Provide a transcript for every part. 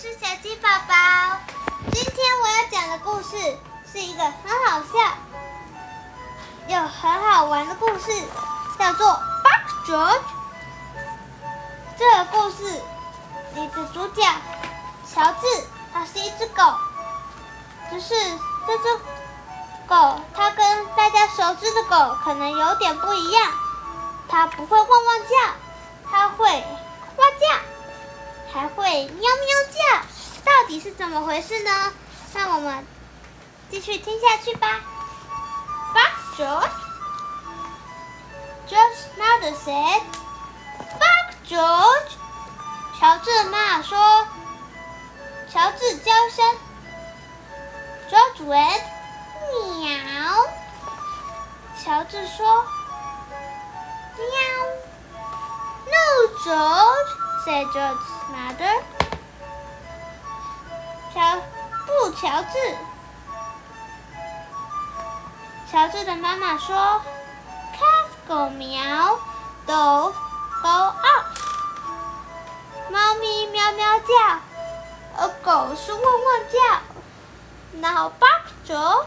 是小鸡宝宝。今天我要讲的故事是一个很好笑又很好玩的故事，叫做《Buck George》。这个故事里的主角乔治，它是一只狗，只是这只狗它跟大家熟知的狗可能有点不一样，它不会汪汪叫，它会呱叫。还会喵喵叫，到底是怎么回事呢？让我们继续听下去吧。Buck George，George mother said, "Buck George." 乔治妈妈说，乔治叫声。George went, 喵。乔治说，喵。No, George. said George George's mother. 乔布，乔治。乔治的妈妈说：“Cats c o 喵，Go Go off。”猫咪喵喵叫，而狗是汪汪叫。Now bark, George。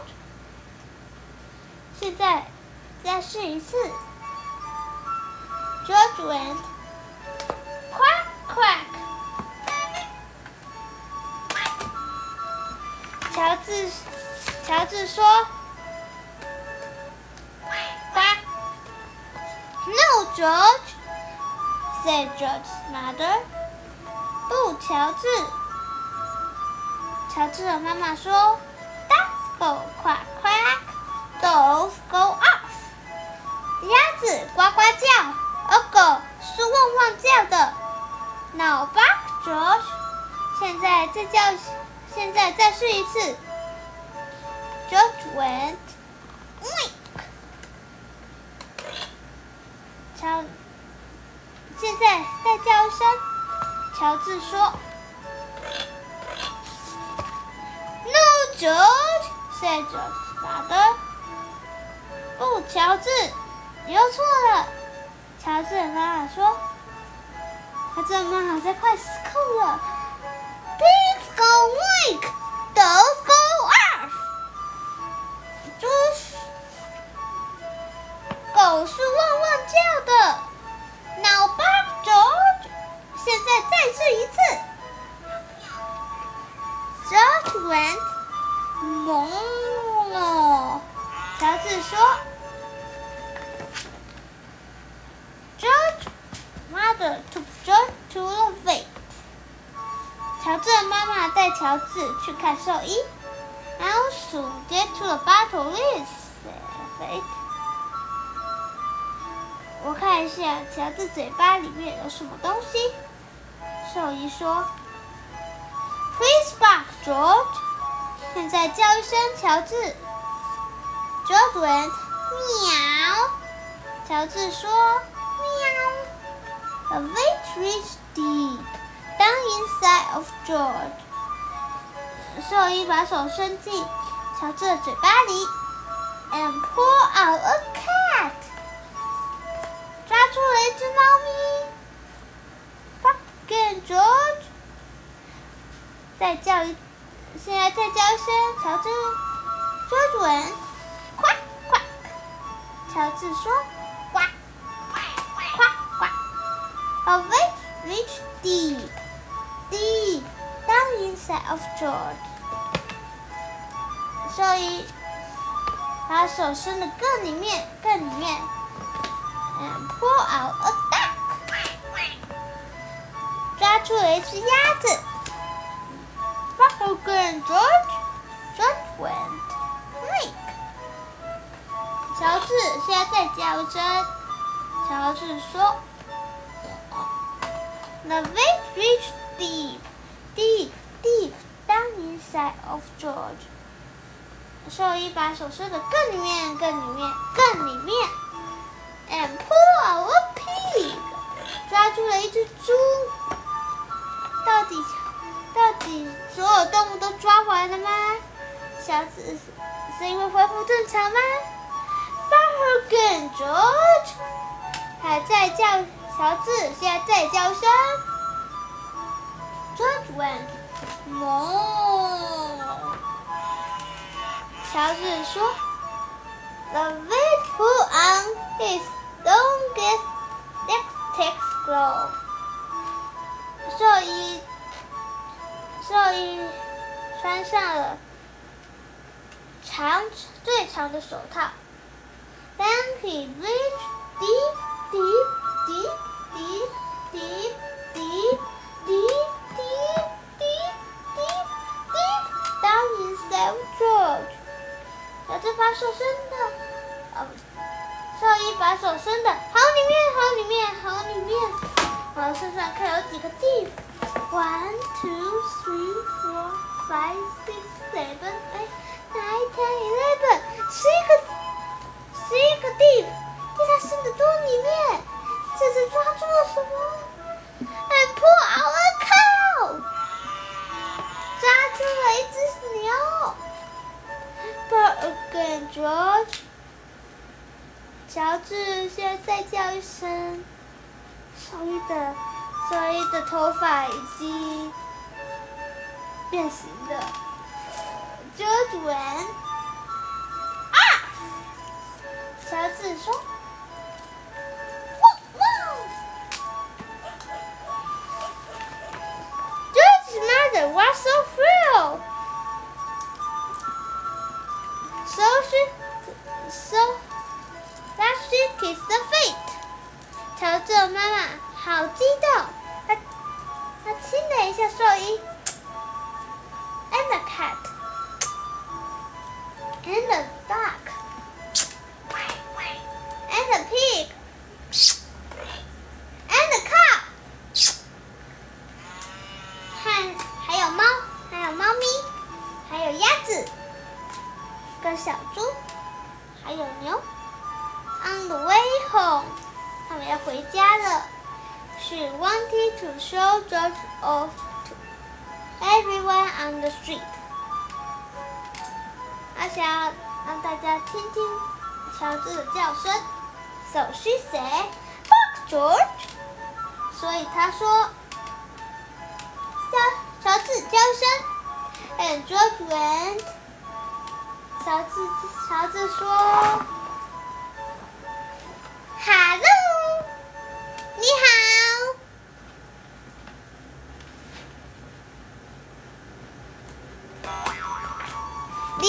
现在再试一次。George went. Quack！乔治，乔治说：“Quack! No, George,” said George's mother. 不，乔治。乔治的妈妈说：“Ducks go quack quack, dogs go off。”鸭子呱呱叫，而狗是汪汪叫的。Now back, George。现在再叫，现在再试一次。George went, wink。乔，现在再叫一声。乔治说：“No, George,” said George's father. 不，乔治，你又错了。乔治的妈妈说。他这妈好像快失控了。Pigs go wink, dogs 狗是汪汪叫的。Now bark, George。现在再试一次。George went，懵了。乔治说：“George。Mother took George to the vet。乔治的妈妈带乔治去看兽医。I'll soon get to the bottle list, vet。我看一下乔治嘴巴里面有什么东西。兽医说：“Please bark, George。”现在叫一声乔治。George went 喵。乔治说。喵 A vein reached deep down inside of George。兽医把手伸进乔治的嘴巴里，and pull out a cat。出了一只猫咪。，fuckin George 再叫一，现在再叫一声乔治。George 问：快快！乔治说。A wave reached deep, deep down inside of George. 所以把手伸得更里面，更里面，and pull out a duck，抓出了一只鸭子。Back again, George. George went. Make. 乔治现在在叫声。乔治说。The wave reached deep, deep, deep down inside of George. 兽医把手伸得更里面，更里面，更里面，and pull out a pig，抓住了一只猪。到底，到底所有动物都抓完了吗？小子声音会恢复正常吗？Far again, George，还在叫。乔治现在在叫声，George went 哞。乔治说：“The vet put on his longest lipstick glove。”兽医，兽医穿上了长最长的手套。Then he reached deep, deep, deep, deep, deep, deep, deep, deep, deep, deep, deep down inside George。小智把手伸的，哦， 兽医把手伸的好里面，好里面，好里面。我算算看有几个 deep。One, two, three, four, five, six, seven, eight, nine, ten, eleven，十一个，十一个 deep，在他伸的洞里面。这是抓住了什么？And pull out a cow，抓住了一只牛。But again, George，乔治，现在叫一声，稍微的，稍微的头发已经变形了，遮住人。啊！乔治说：“哇哇！”George's mother was so free. ，and the cat, and the duck, and the pig, and the cow，还还有猫，还有猫咪，还有鸭子，跟小猪，还有牛。On the way home，他们要回家了。She wanted to show George off to everyone on the street。 想让大家听听乔治的叫声。So she said, "Bark, George." 所以他说，乔乔治叫声，and George went。乔治乔治说，Hello，你好。你